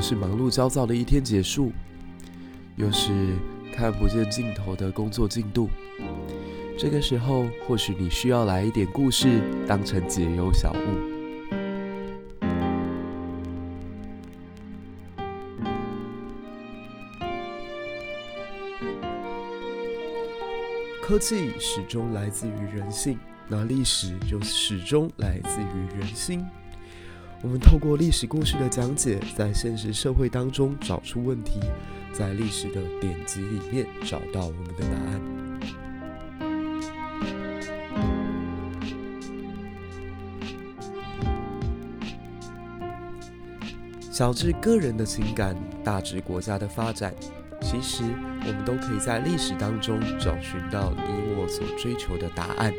是忙碌焦躁的一天结束，又是看不见尽头的工作进度。这个时候，或许你需要来一点故事，当成解忧小物。科技始终来自于人性，那历史就始终来自于人心。我们透过历史故事的讲解，在现实社会当中找出问题，在历史的典籍里面找到我们的答案。小至个人的情感，大至国家的发展。其实，我们都可以在历史当中找寻到你我所追求的答案。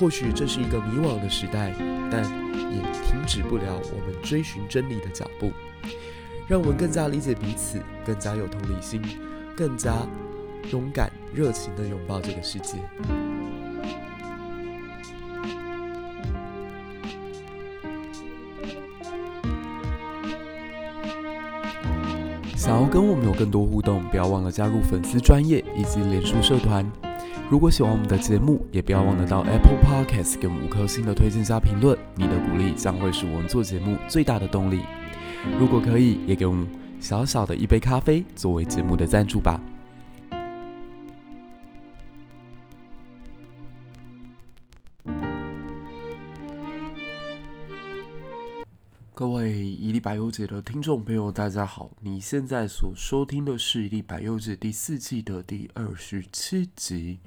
或许这是一个迷惘的时代，但也停止不了我们追寻真理的脚步。让我们更加理解彼此，更加有同理心，更加勇敢、热情地拥抱这个世界。想要跟我们有更多互动，不要忘了加入粉丝专业以及脸书社团。如果喜欢我们的节目，也不要忘了到 Apple Podcast 给我们五颗星的推荐加评论。你的鼓励将会是我们做节目最大的动力。如果可以，也给我们小小的一杯咖啡作为节目的赞助吧。各位一历百忧解的听众朋友，大家好！你现在所收听的是《一历百忧解》第四季的第二十七集。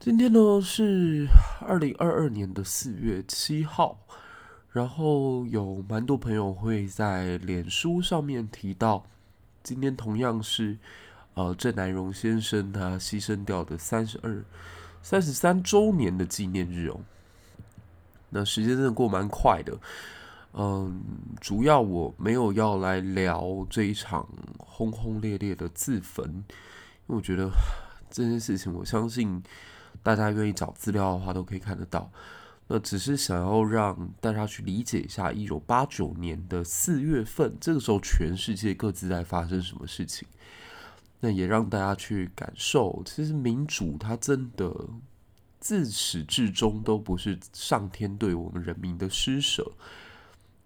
今天呢是二零二二年的四月七号，然后有蛮多朋友会在脸书上面提到，今天同样是呃郑南榕先生他牺牲掉的三十二、三十三周年的纪念日哦。那时间真的过蛮快的。嗯，主要我没有要来聊这一场轰轰烈烈的自焚，因为我觉得这件事情，我相信大家愿意找资料的话都可以看得到。那只是想要让大家去理解一下一九八九年的四月份，这个时候全世界各自在发生什么事情。那也让大家去感受，其实民主它真的自始至终都不是上天对我们人民的施舍。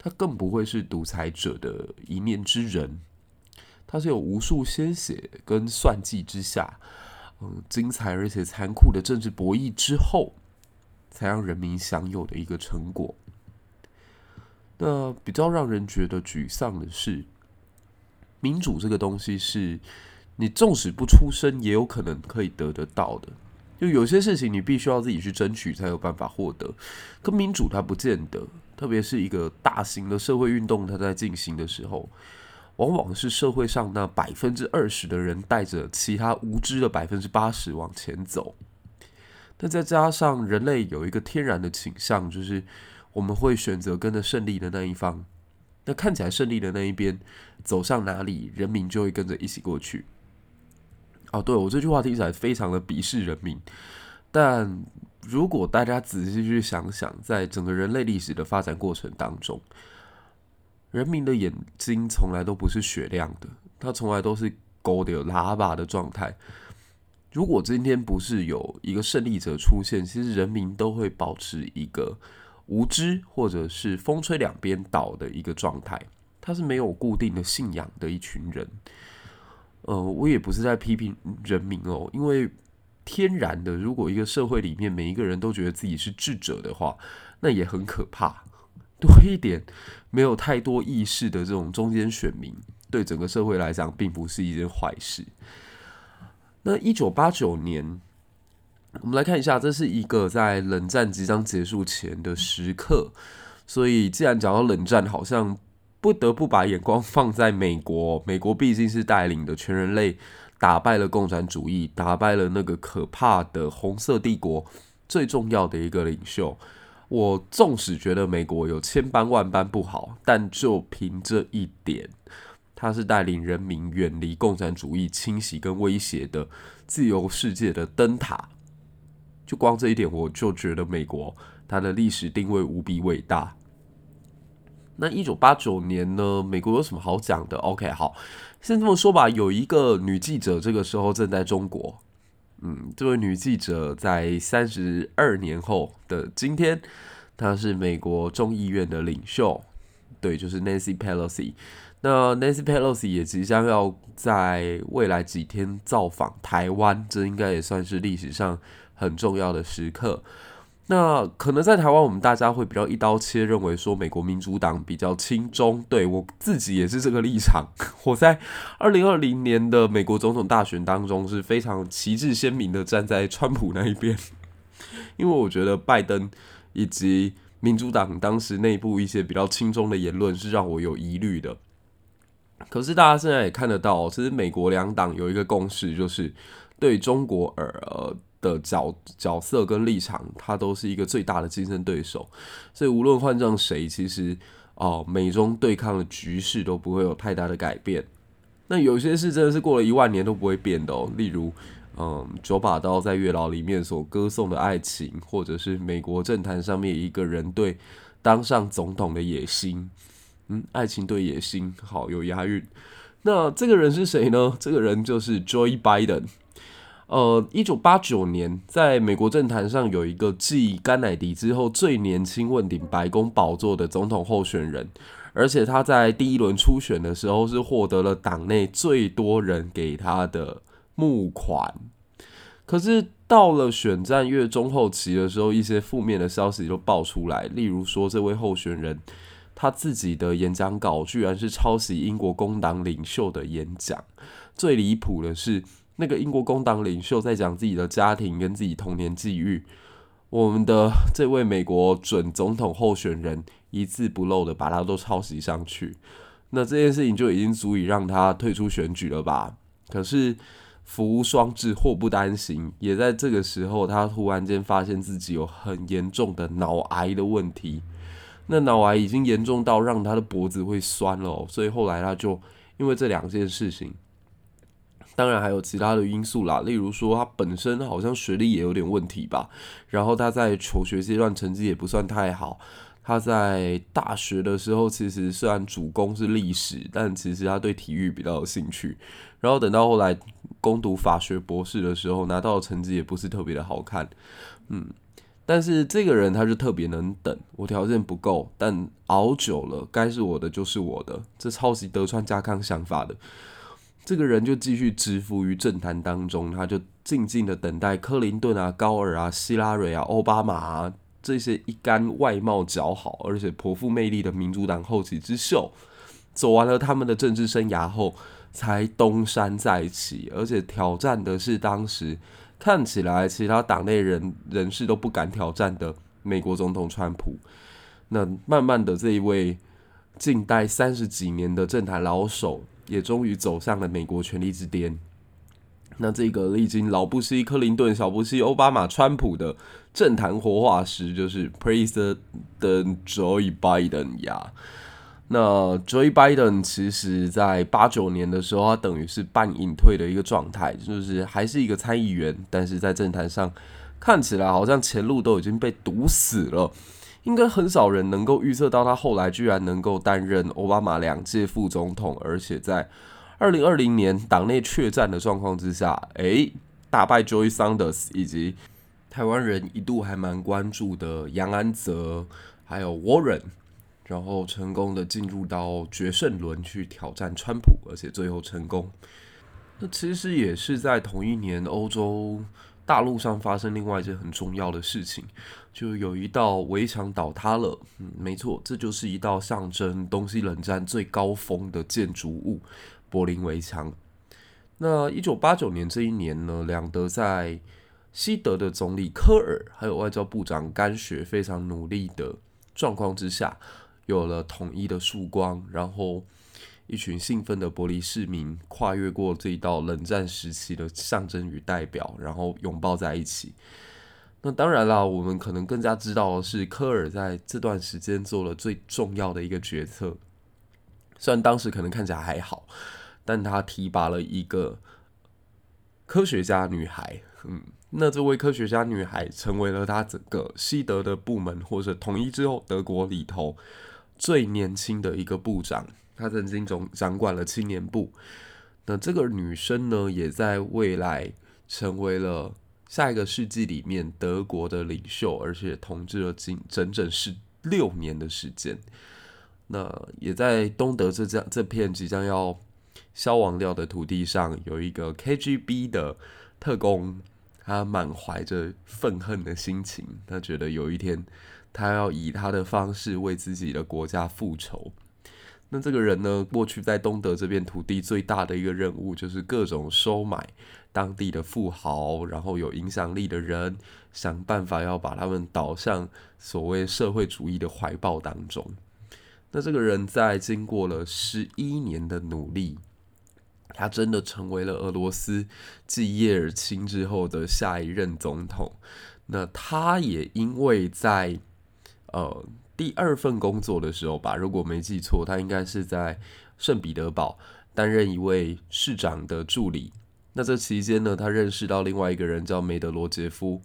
他更不会是独裁者的一面之人，他是有无数鲜血跟算计之下，嗯，精彩而且残酷的政治博弈之后，才让人民享有的一个成果。那比较让人觉得沮丧的是，民主这个东西是你纵使不出声，也有可能可以得得到的。就有些事情你必须要自己去争取才有办法获得，可民主它不见得。特别是一个大型的社会运动，它在进行的时候，往往是社会上那百分之二十的人带着其他无知的百分之八十往前走。但再加上人类有一个天然的倾向，就是我们会选择跟着胜利的那一方。那看起来胜利的那一边走向哪里，人民就会跟着一起过去。哦，对，我这句话听起来非常的鄙视人民，但。如果大家仔细去想想，在整个人类历史的发展过程当中，人民的眼睛从来都不是雪亮的，它从来都是勾的有喇叭的状态。如果今天不是有一个胜利者出现，其实人民都会保持一个无知或者是风吹两边倒的一个状态。他是没有固定的信仰的一群人。呃，我也不是在批评人民哦，因为。天然的，如果一个社会里面每一个人都觉得自己是智者的话，那也很可怕。多一点没有太多意识的这种中间选民，对整个社会来讲并不是一件坏事。那一九八九年，我们来看一下，这是一个在冷战即将结束前的时刻。所以，既然讲到冷战，好像不得不把眼光放在美国。美国毕竟是带领的全人类。打败了共产主义，打败了那个可怕的红色帝国最重要的一个领袖。我纵使觉得美国有千般万般不好，但就凭这一点，他是带领人民远离共产主义侵袭跟威胁的自由世界的灯塔。就光这一点，我就觉得美国它的历史定位无比伟大。那一九八九年呢，美国有什么好讲的？OK，好，先这么说吧。有一个女记者，这个时候正在中国。嗯，这位女记者在三十二年后的今天，她是美国众议院的领袖，对，就是 Nancy Pelosi。那 Nancy Pelosi 也即将要在未来几天造访台湾，这应该也算是历史上很重要的时刻。那可能在台湾，我们大家会比较一刀切，认为说美国民主党比较亲中。对，我自己也是这个立场。我在二零二零年的美国总统大选当中是非常旗帜鲜明的站在川普那一边，因为我觉得拜登以及民主党当时内部一些比较亲中的言论是让我有疑虑的。可是大家现在也看得到，其实美国两党有一个共识，就是对中国而。的角角色跟立场，他都是一个最大的竞争对手，所以无论换上谁，其实哦，美中对抗的局势都不会有太大的改变。那有些事真的是过了一万年都不会变的哦，例如，嗯，九把刀在月老里面所歌颂的爱情，或者是美国政坛上面一个人对当上总统的野心，嗯，爱情对野心，好，有押韵。那这个人是谁呢？这个人就是 Joe Biden。呃，一九八九年，在美国政坛上有一个继甘乃迪之后最年轻问鼎白宫宝座的总统候选人，而且他在第一轮初选的时候是获得了党内最多人给他的募款。可是到了选战月中后期的时候，一些负面的消息就爆出来，例如说这位候选人他自己的演讲稿居然是抄袭英国工党领袖的演讲，最离谱的是。那个英国工党领袖在讲自己的家庭跟自己童年际遇，我们的这位美国准总统候选人一字不漏的把他都抄袭上去，那这件事情就已经足以让他退出选举了吧？可是福无双至，祸不单行，也在这个时候，他突然间发现自己有很严重的脑癌的问题，那脑癌已经严重到让他的脖子会酸了，所以后来他就因为这两件事情。当然还有其他的因素啦，例如说他本身好像学历也有点问题吧，然后他在求学阶段成绩也不算太好。他在大学的时候其实虽然主攻是历史，但其实他对体育比较有兴趣。然后等到后来攻读法学博士的时候，拿到的成绩也不是特别的好看。嗯，但是这个人他就特别能等，我条件不够，但熬久了，该是我的就是我的，这抄袭德川家康想法的。这个人就继续蛰伏于政坛当中，他就静静的等待克林顿啊、高尔啊、希拉蕊啊、奥巴马啊这些一干外貌姣好而且颇富魅力的民主党后起之秀，走完了他们的政治生涯后，才东山再起，而且挑战的是当时看起来其他党内人人士都不敢挑战的美国总统川普。那慢慢的，这一位近代三十几年的政坛老手。也终于走上了美国权力之巅。那这个历经老布希、克林顿、小布希、奥巴马、川普的政坛活化石，就是 President Joe Biden 呀。那 Joe Biden 其实在八九年的时候，他等于是半隐退的一个状态，就是还是一个参议员，但是在政坛上看起来好像前路都已经被堵死了。应该很少人能够预测到他后来居然能够担任奥巴马两届副总统，而且在二零二零年党内确战的状况之下，诶，打败 Joy Sanders 以及台湾人一度还蛮关注的杨安泽，还有 Warren，然后成功的进入到决胜轮去挑战川普，而且最后成功。那其实也是在同一年，欧洲。大陆上发生另外一件很重要的事情，就有一道围墙倒塌了。嗯，没错，这就是一道象征东西冷战最高峰的建筑物——柏林围墙。那一九八九年这一年呢，两德在西德的总理科尔还有外交部长甘雪非常努力的状况之下，有了统一的曙光，然后。一群兴奋的柏林市民跨越过这一道冷战时期的象征与代表，然后拥抱在一起。那当然啦，我们可能更加知道的是，科尔在这段时间做了最重要的一个决策。虽然当时可能看起来还好，但他提拔了一个科学家女孩。嗯，那这位科学家女孩成为了他整个西德的部门或者统一之后德国里头。最年轻的一个部长，她曾经总掌管了青年部。那这个女生呢，也在未来成为了下一个世纪里面德国的领袖，而且统治了近整整十六年的时间。那也在东德这这这片即将要消亡掉的土地上，有一个 KGB 的特工，他满怀着愤恨的心情，他觉得有一天他要以他的方式为自己的国家复仇。那这个人呢，过去在东德这片土地最大的一个任务，就是各种收买当地的富豪，然后有影响力的人，想办法要把他们导向所谓社会主义的怀抱当中。那这个人在经过了十一年的努力，他真的成为了俄罗斯继叶尔钦之后的下一任总统。那他也因为在呃。第二份工作的时候吧，如果没记错，他应该是在圣彼得堡担任一位市长的助理。那这期间呢，他认识到另外一个人叫梅德罗杰夫。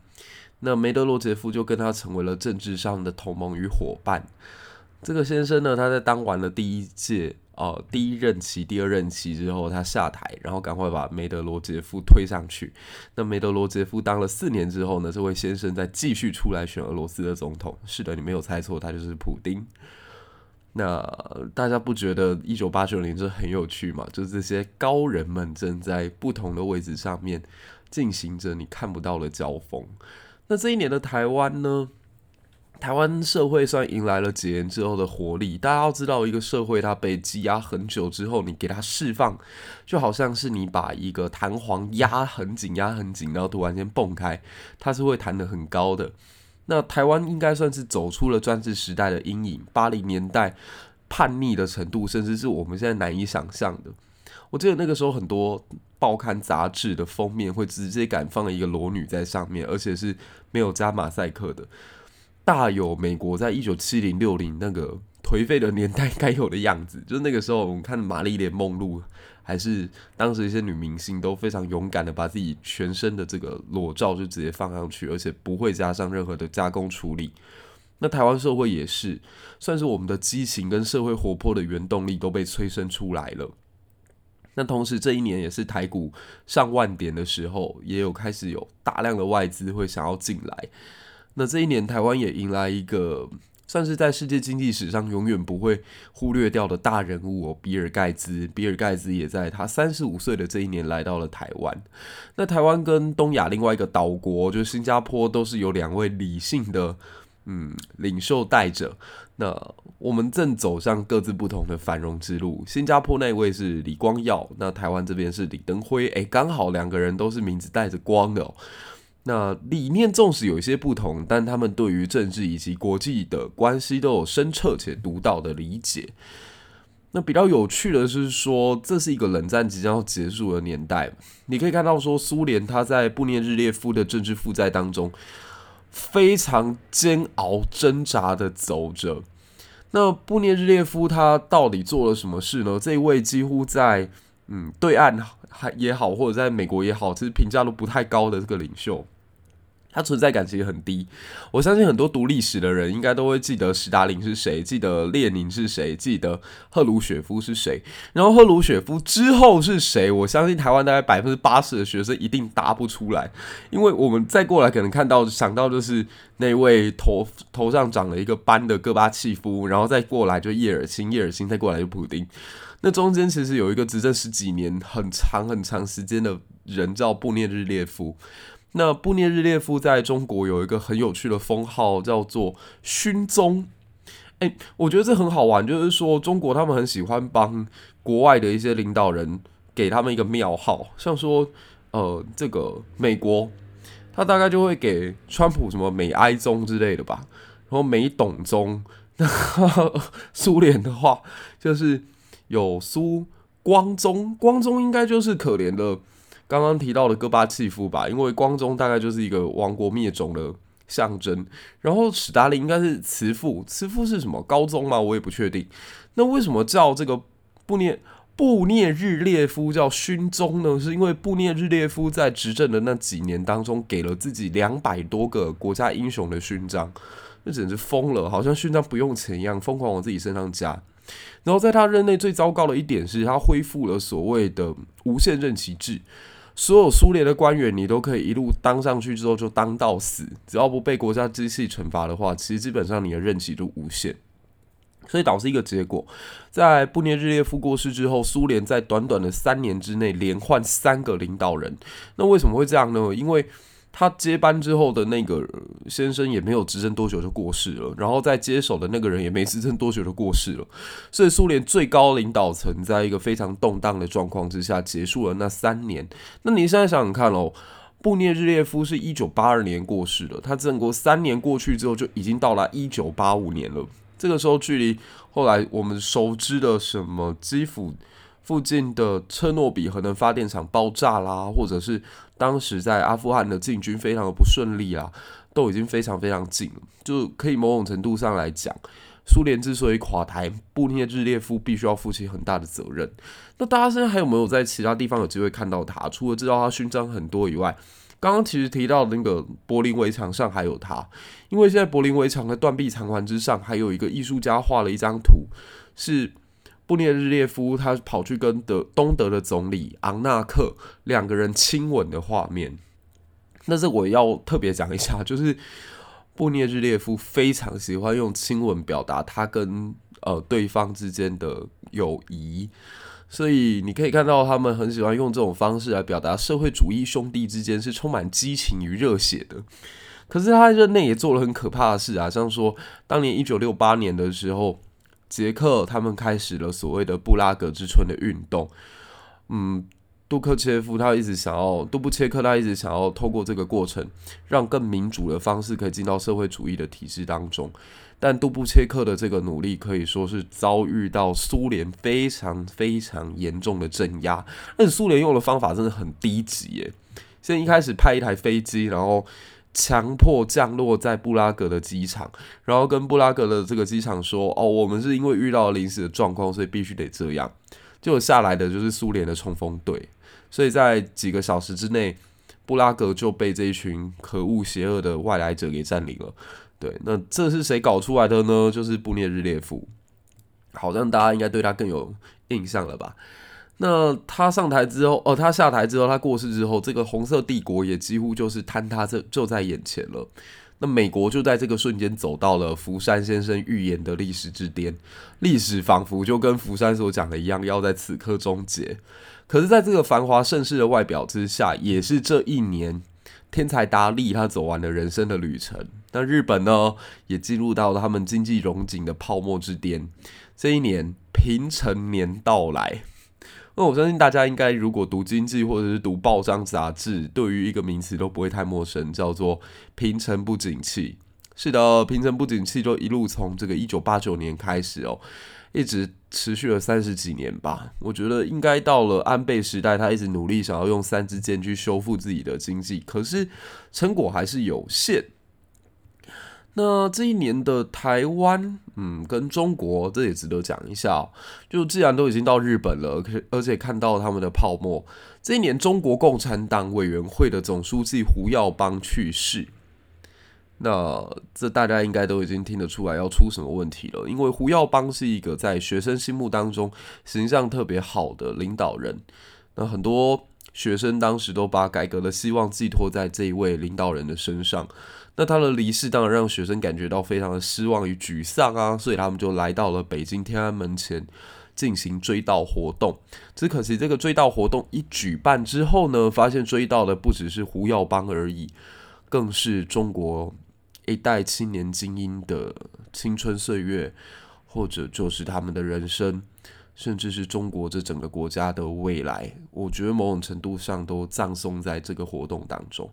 那梅德罗杰夫就跟他成为了政治上的同盟与伙伴。这个先生呢，他在当完了第一届。哦，第一任期、第二任期之后，他下台，然后赶快把梅德罗杰夫推上去。那梅德罗杰夫当了四年之后呢，这位先生再继续出来选俄罗斯的总统。是的，你没有猜错，他就是普丁。那大家不觉得一九八九年这很有趣吗？就是这些高人们正在不同的位置上面进行着你看不到的交锋。那这一年的台湾呢？台湾社会算迎来了几年之后的活力。大家要知道，一个社会它被积压很久之后，你给它释放，就好像是你把一个弹簧压很紧、压很紧，然后突然间蹦开，它是会弹得很高的。那台湾应该算是走出了专制时代的阴影，八零年代叛逆的程度，甚至是我们现在难以想象的。我记得那个时候，很多报刊杂志的封面会直接敢放一个裸女在上面，而且是没有加马赛克的。大有美国在一九七零六零那个颓废的年代该有的样子，就是那个时候我们看玛丽莲梦露，还是当时一些女明星都非常勇敢的把自己全身的这个裸照就直接放上去，而且不会加上任何的加工处理。那台湾社会也是，算是我们的激情跟社会活泼的原动力都被催生出来了。那同时这一年也是台股上万点的时候，也有开始有大量的外资会想要进来。那这一年，台湾也迎来一个算是在世界经济史上永远不会忽略掉的大人物哦，比尔盖茨。比尔盖茨也在他三十五岁的这一年来到了台湾。那台湾跟东亚另外一个岛国，就是新加坡，都是有两位理性的嗯领袖带着。那我们正走上各自不同的繁荣之路。新加坡那位是李光耀，那台湾这边是李登辉。诶，刚好两个人都是名字带着光的哦。那理念纵使有一些不同，但他们对于政治以及国际的关系都有深彻且独到的理解。那比较有趣的是说，这是一个冷战即将要结束的年代。你可以看到说，苏联他在布涅日列夫的政治负债当中非常煎熬挣扎的走着。那布涅日列夫他到底做了什么事呢？这一位几乎在嗯对岸还也好，或者在美国也好，其实评价都不太高的这个领袖。他存在感其实很低，我相信很多读历史的人应该都会记得史达林是谁，记得列宁是谁，记得赫鲁雪夫是谁。然后赫鲁雪夫之后是谁？我相信台湾大概百分之八十的学生一定答不出来，因为我们再过来可能看到想到就是那位头头上长了一个斑的戈巴契夫，然后再过来就叶尔钦，叶尔钦再过来就普丁。那中间其实有一个执政十几年很长很长时间的人叫布涅日列夫。那布涅日列夫在中国有一个很有趣的封号，叫做“勋宗”。诶，我觉得这很好玩，就是说中国他们很喜欢帮国外的一些领导人给他们一个庙号，像说呃这个美国，他大概就会给川普什么美哀宗之类的吧，然后美董宗。那 苏联的话就是有苏光宗，光宗应该就是可怜的。刚刚提到的戈巴契夫吧，因为光宗大概就是一个亡国灭种的象征。然后史达林应该是慈父，慈父是什么？高宗吗？我也不确定。那为什么叫这个布涅布涅日列夫叫勋宗呢？是因为布涅日列夫在执政的那几年当中，给了自己两百多个国家英雄的勋章。那简直疯了，好像勋章不用钱一样，疯狂往自己身上加。然后在他任内最糟糕的一点是他恢复了所谓的无限任期制，所有苏联的官员你都可以一路当上去之后就当到死，只要不被国家机器惩罚的话，其实基本上你的任期都无限。所以导致一个结果，在布涅日列夫过世之后，苏联在短短的三年之内连换三个领导人。那为什么会这样呢？因为他接班之后的那个先生也没有执政多久就过世了，然后在接手的那个人也没执政多久就过世了，所以苏联最高领导层在一个非常动荡的状况之下结束了那三年。那你现在想想看哦，布涅日列夫是一九八二年过世的，他整个三年过去之后就已经到了一九八五年了，这个时候距离后来我们熟知的什么基辅附近的车诺比核能发电厂爆炸啦，或者是当时在阿富汗的进军非常的不顺利啊，都已经非常非常近了，就可以某种程度上来讲，苏联之所以垮台，布涅日列夫必须要负起很大的责任。那大家现在还有没有在其他地方有机会看到他？除了知道他勋章很多以外，刚刚其实提到的那个柏林围墙上还有他，因为现在柏林围墙的断壁残垣之上还有一个艺术家画了一张图，是。布涅日列夫他跑去跟德东德的总理昂纳克两个人亲吻的画面，那是我要特别讲一下，就是布涅日列夫非常喜欢用亲吻表达他跟呃对方之间的友谊，所以你可以看到他们很喜欢用这种方式来表达社会主义兄弟之间是充满激情与热血的。可是他在任内也做了很可怕的事啊，像说当年一九六八年的时候。捷克他们开始了所谓的布拉格之春的运动。嗯，杜克切夫他一直想要，杜布切克他一直想要透过这个过程，让更民主的方式可以进到社会主义的体制当中。但杜布切克的这个努力可以说是遭遇到苏联非常非常严重的镇压。但是苏联用的方法真的很低级耶！现在一开始派一台飞机，然后。强迫降落在布拉格的机场，然后跟布拉格的这个机场说：“哦，我们是因为遇到临时的状况，所以必须得这样。”结果下来的就是苏联的冲锋队，所以在几个小时之内，布拉格就被这一群可恶邪恶的外来者给占领了。对，那这是谁搞出来的呢？就是布列日列夫。好像大家应该对他更有印象了吧？那他上台之后，哦，他下台之后，他过世之后，这个红色帝国也几乎就是坍塌，这就在眼前了。那美国就在这个瞬间走到了福山先生预言的历史之巅，历史仿佛就跟福山所讲的一样，要在此刻终结。可是，在这个繁华盛世的外表之下，也是这一年天才达利他走完了人生的旅程。那日本呢，也进入到了他们经济荣景的泡沫之巅。这一年，平成年到来。那我相信大家应该，如果读经济或者是读报章杂志，对于一个名词都不会太陌生，叫做“平成不景气”。是的，平成不景气就一路从这个一九八九年开始哦，一直持续了三十几年吧。我觉得应该到了安倍时代，他一直努力想要用三支箭去修复自己的经济，可是成果还是有限。那这一年的台湾，嗯，跟中国，这也值得讲一下。就既然都已经到日本了，而且看到他们的泡沫，这一年中国共产党委员会的总书记胡耀邦去世，那这大家应该都已经听得出来要出什么问题了。因为胡耀邦是一个在学生心目当中形象特别好的领导人，那很多学生当时都把改革的希望寄托在这一位领导人的身上。那他的离世当然让学生感觉到非常的失望与沮丧啊，所以他们就来到了北京天安门前进行追悼活动。只可惜这个追悼活动一举办之后呢，发现追悼的不只是胡耀邦而已，更是中国一代青年精英的青春岁月，或者就是他们的人生，甚至是中国这整个国家的未来。我觉得某种程度上都葬送在这个活动当中。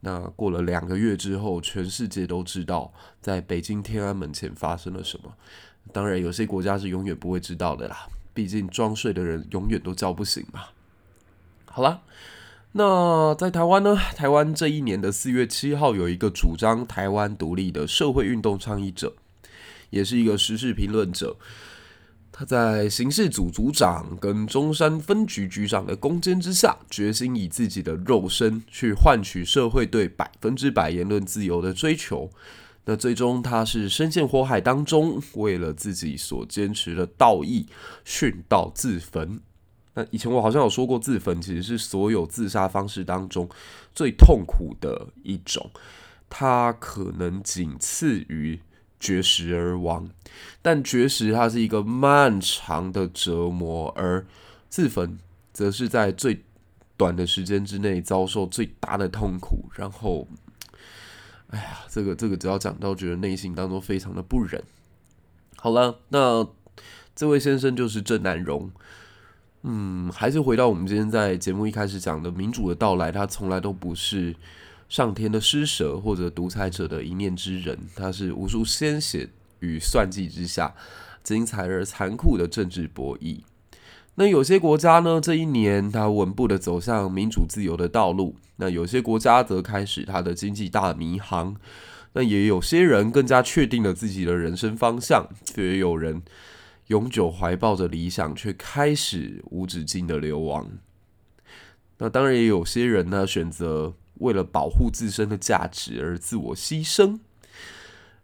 那过了两个月之后，全世界都知道在北京天安门前发生了什么。当然，有些国家是永远不会知道的啦，毕竟装睡的人永远都叫不醒嘛。好啦，那在台湾呢？台湾这一年的四月七号，有一个主张台湾独立的社会运动倡议者，也是一个时事评论者。他在刑事组组长跟中山分局局长的攻坚之下，决心以自己的肉身去换取社会对百分之百言论自由的追求。那最终他是深陷火海当中，为了自己所坚持的道义，殉道自焚。那以前我好像有说过，自焚其实是所有自杀方式当中最痛苦的一种，它可能仅次于绝食而亡。但绝食它是一个漫长的折磨，而自焚则是在最短的时间之内遭受最大的痛苦。然后，哎呀，这个这个只要讲到，觉得内心当中非常的不忍。好了，那这位先生就是郑南榕。嗯，还是回到我们今天在节目一开始讲的民主的到来，它从来都不是上天的施舍或者独裁者的一念之仁，它是无数鲜血与算计之下精彩而残酷的政治博弈。那有些国家呢，这一年它稳步的走向民主自由的道路；那有些国家则开始它的经济大迷航；那也有些人更加确定了自己的人生方向，却也有人。永久怀抱着理想，却开始无止境的流亡。那当然也有些人呢，选择为了保护自身的价值而自我牺牲。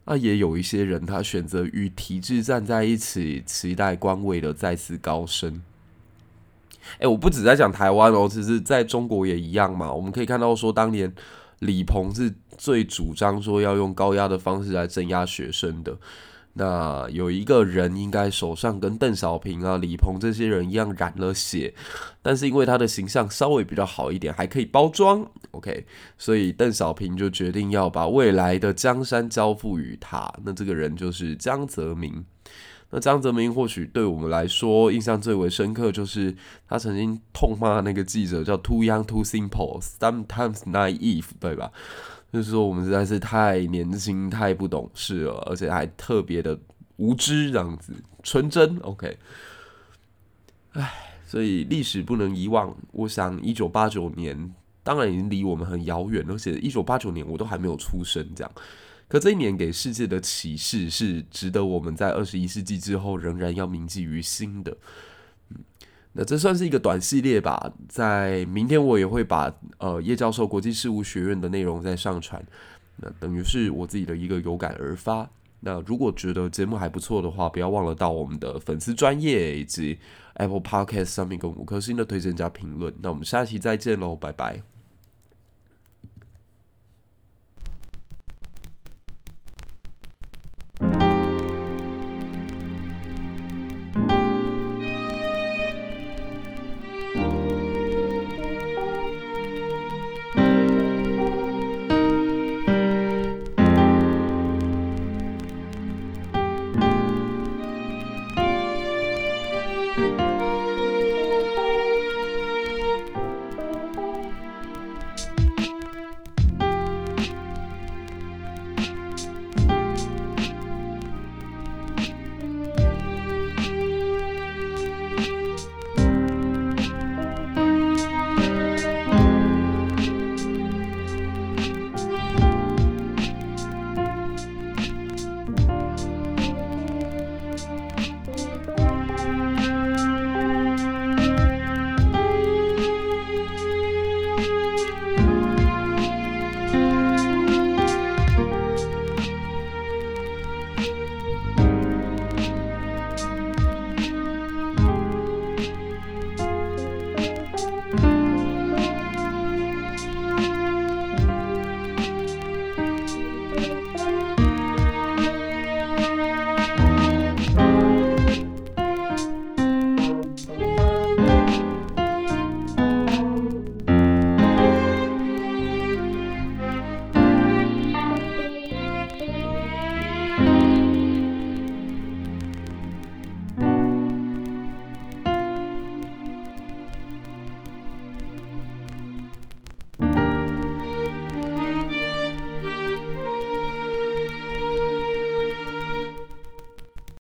那也有一些人，他选择与体制站在一起，期待官位的再次高升。哎，我不只在讲台湾哦，其实在中国也一样嘛。我们可以看到说，当年李鹏是最主张说要用高压的方式来镇压学生的。那有一个人应该手上跟邓小平啊、李鹏这些人一样染了血，但是因为他的形象稍微比较好一点，还可以包装，OK，所以邓小平就决定要把未来的江山交付于他。那这个人就是江泽民。那江泽民或许对我们来说印象最为深刻，就是他曾经痛骂那个记者叫 “too young, too simple, sometimes naive”，对吧？就是说，我们实在是太年轻、太不懂事了，而且还特别的无知，这样子纯真。OK，唉，所以历史不能遗忘。我想，一九八九年当然已经离我们很遥远，而且一九八九年我都还没有出生，这样。可这一年给世界的启示是值得我们在二十一世纪之后仍然要铭记于心的。那这算是一个短系列吧，在明天我也会把呃叶教授国际事务学院的内容再上传，那等于是我自己的一个有感而发。那如果觉得节目还不错的话，不要忘了到我们的粉丝专业以及 Apple Podcast 上面给五颗星的推荐加评论。那我们下期再见喽，拜拜。